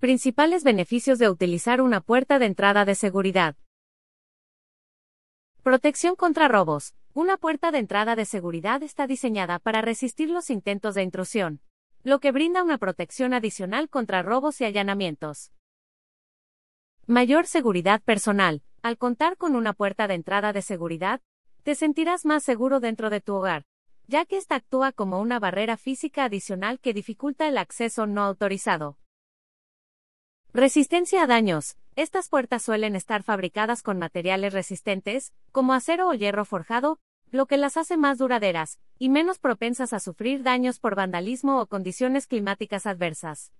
Principales beneficios de utilizar una puerta de entrada de seguridad. Protección contra robos. Una puerta de entrada de seguridad está diseñada para resistir los intentos de intrusión, lo que brinda una protección adicional contra robos y allanamientos. Mayor seguridad personal. Al contar con una puerta de entrada de seguridad, te sentirás más seguro dentro de tu hogar, ya que esta actúa como una barrera física adicional que dificulta el acceso no autorizado. Resistencia a daños. Estas puertas suelen estar fabricadas con materiales resistentes, como acero o hierro forjado, lo que las hace más duraderas, y menos propensas a sufrir daños por vandalismo o condiciones climáticas adversas.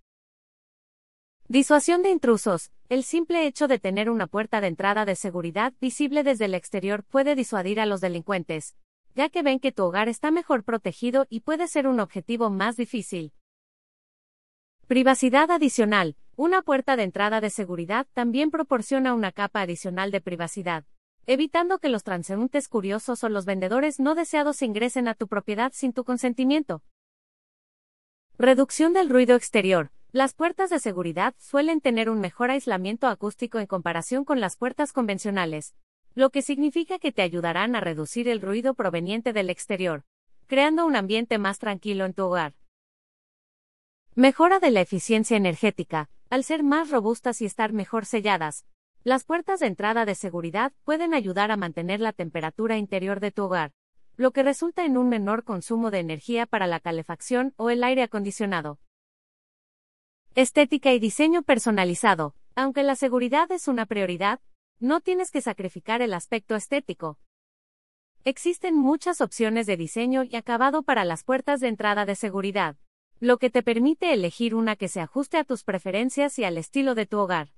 Disuasión de intrusos. El simple hecho de tener una puerta de entrada de seguridad visible desde el exterior puede disuadir a los delincuentes, ya que ven que tu hogar está mejor protegido y puede ser un objetivo más difícil. Privacidad adicional. Una puerta de entrada de seguridad también proporciona una capa adicional de privacidad, evitando que los transeúntes curiosos o los vendedores no deseados ingresen a tu propiedad sin tu consentimiento. Reducción del ruido exterior. Las puertas de seguridad suelen tener un mejor aislamiento acústico en comparación con las puertas convencionales, lo que significa que te ayudarán a reducir el ruido proveniente del exterior, creando un ambiente más tranquilo en tu hogar. Mejora de la eficiencia energética. Al ser más robustas y estar mejor selladas, las puertas de entrada de seguridad pueden ayudar a mantener la temperatura interior de tu hogar, lo que resulta en un menor consumo de energía para la calefacción o el aire acondicionado. Estética y diseño personalizado. Aunque la seguridad es una prioridad, no tienes que sacrificar el aspecto estético. Existen muchas opciones de diseño y acabado para las puertas de entrada de seguridad lo que te permite elegir una que se ajuste a tus preferencias y al estilo de tu hogar.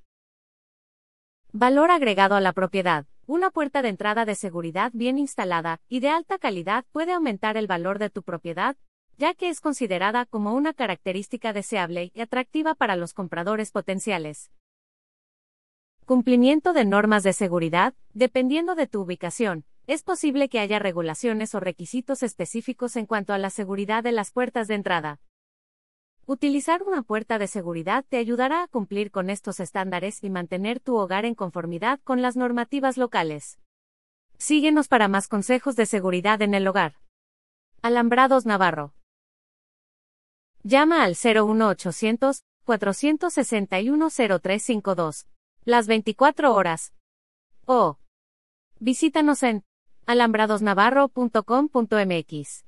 Valor agregado a la propiedad. Una puerta de entrada de seguridad bien instalada y de alta calidad puede aumentar el valor de tu propiedad, ya que es considerada como una característica deseable y atractiva para los compradores potenciales. Cumplimiento de normas de seguridad. Dependiendo de tu ubicación, es posible que haya regulaciones o requisitos específicos en cuanto a la seguridad de las puertas de entrada. Utilizar una puerta de seguridad te ayudará a cumplir con estos estándares y mantener tu hogar en conformidad con las normativas locales. Síguenos para más consejos de seguridad en el hogar. Alambrados Navarro. Llama al 01800 461 0352. Las 24 horas. O. Visítanos en alambradosnavarro.com.mx.